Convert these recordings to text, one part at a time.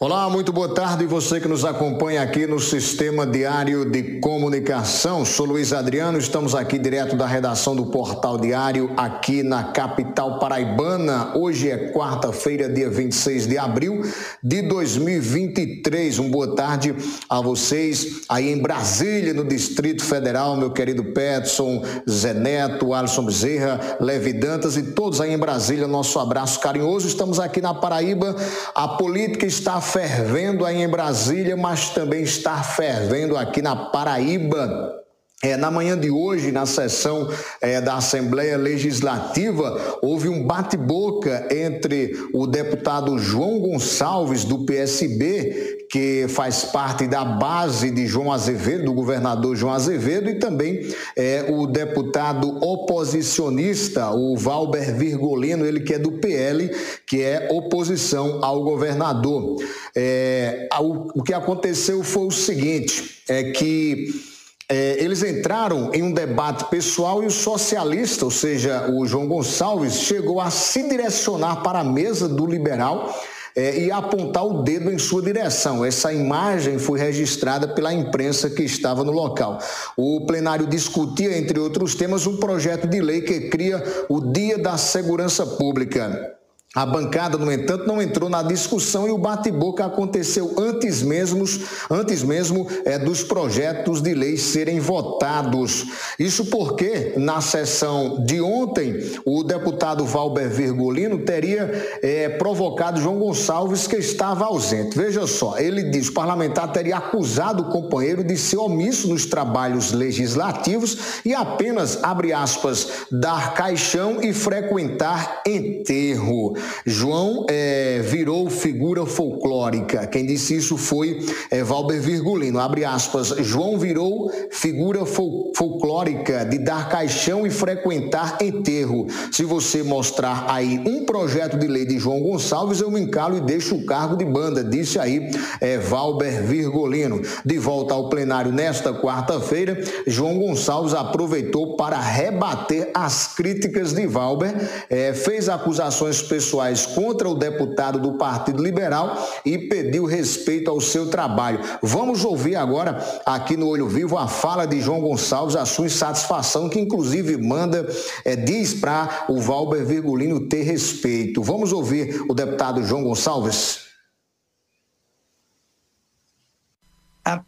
Olá, muito boa tarde. Você que nos acompanha aqui no Sistema Diário de Comunicação. Sou Luiz Adriano, estamos aqui direto da redação do Portal Diário, aqui na capital paraibana. Hoje é quarta-feira, dia 26 de abril de 2023. Um boa tarde a vocês aí em Brasília, no Distrito Federal, meu querido Petson, Zé Neto, Alisson Bezerra, Levi Dantas e todos aí em Brasília. Nosso abraço carinhoso. Estamos aqui na Paraíba. A política está fervendo aí em Brasília, mas também está fervendo aqui na Paraíba. É, na manhã de hoje, na sessão é, da Assembleia Legislativa, houve um bate-boca entre o deputado João Gonçalves, do PSB, que faz parte da base de João Azevedo, do governador João Azevedo, e também é, o deputado oposicionista, o Valber Virgolino, ele que é do PL, que é oposição ao governador. É, o, o que aconteceu foi o seguinte: é que é, eles entraram em um debate pessoal e o socialista, ou seja, o João Gonçalves, chegou a se direcionar para a mesa do liberal é, e apontar o dedo em sua direção. Essa imagem foi registrada pela imprensa que estava no local. O plenário discutia, entre outros temas, um projeto de lei que cria o Dia da Segurança Pública. A bancada, no entanto, não entrou na discussão e o bate-boca aconteceu antes mesmo, antes mesmo é, dos projetos de lei serem votados. Isso porque, na sessão de ontem, o deputado Valber Virgulino teria é, provocado João Gonçalves, que estava ausente. Veja só, ele diz: o parlamentar teria acusado o companheiro de ser omisso nos trabalhos legislativos e apenas, abre aspas, dar caixão e frequentar enterro. João é, virou figura folclórica. Quem disse isso foi é, Valber Virgulino. Abre aspas. João virou figura fol folclórica de dar caixão e frequentar enterro. Se você mostrar aí um projeto de lei de João Gonçalves, eu me encalo e deixo o cargo de banda, disse aí é, Valber Virgulino. De volta ao plenário nesta quarta-feira, João Gonçalves aproveitou para rebater as críticas de Valber, é, fez acusações pessoais pessoais contra o deputado do Partido Liberal e pediu respeito ao seu trabalho. Vamos ouvir agora, aqui no Olho Vivo, a fala de João Gonçalves, a sua insatisfação, que inclusive manda, é, diz para o Valber Virgulino ter respeito. Vamos ouvir o deputado João Gonçalves.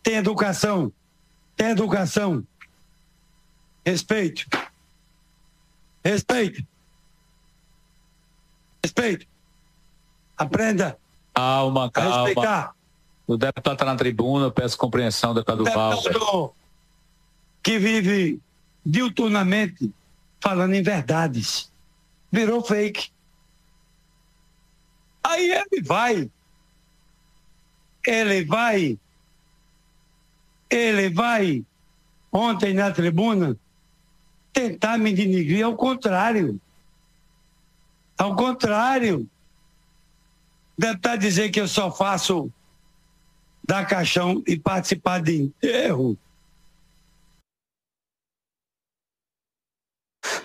Tem educação, tem educação. Respeito. Respeito. Respeito. Aprenda. Calma, calma. respeitar. O deputado está na tribuna, peço compreensão, deputado, deputado. Que vive diuturnamente falando em verdades. Virou fake. Aí ele vai. Ele vai. Ele vai, ontem na tribuna, tentar me denigrir ao contrário. Ao contrário, deve estar dizendo que eu só faço dar caixão e participar de enterro.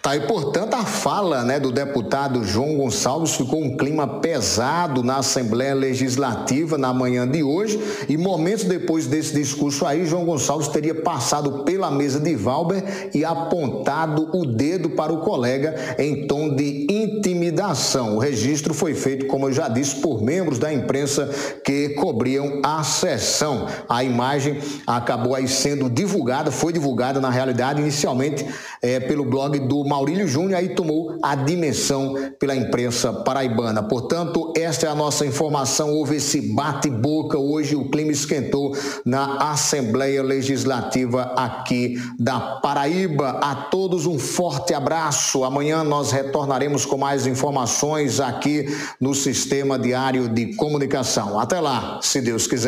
Tá, e portanto a fala né, do deputado João Gonçalves ficou um clima pesado na Assembleia Legislativa na manhã de hoje e momentos depois desse discurso aí, João Gonçalves teria passado pela mesa de Valber e apontado o dedo para o colega em tom de intimidação. O registro foi feito, como eu já disse, por membros da imprensa que cobriam a sessão. A imagem acabou aí sendo divulgada, foi divulgada na realidade inicialmente é, pelo blog do Maurílio Júnior, aí tomou a dimensão pela imprensa paraibana. Portanto, esta é a nossa informação. Houve esse bate-boca hoje, o clima esquentou na Assembleia Legislativa aqui da Paraíba. A todos um forte abraço. Amanhã nós retornaremos com mais informações aqui no Sistema Diário de Comunicação. Até lá, se Deus quiser.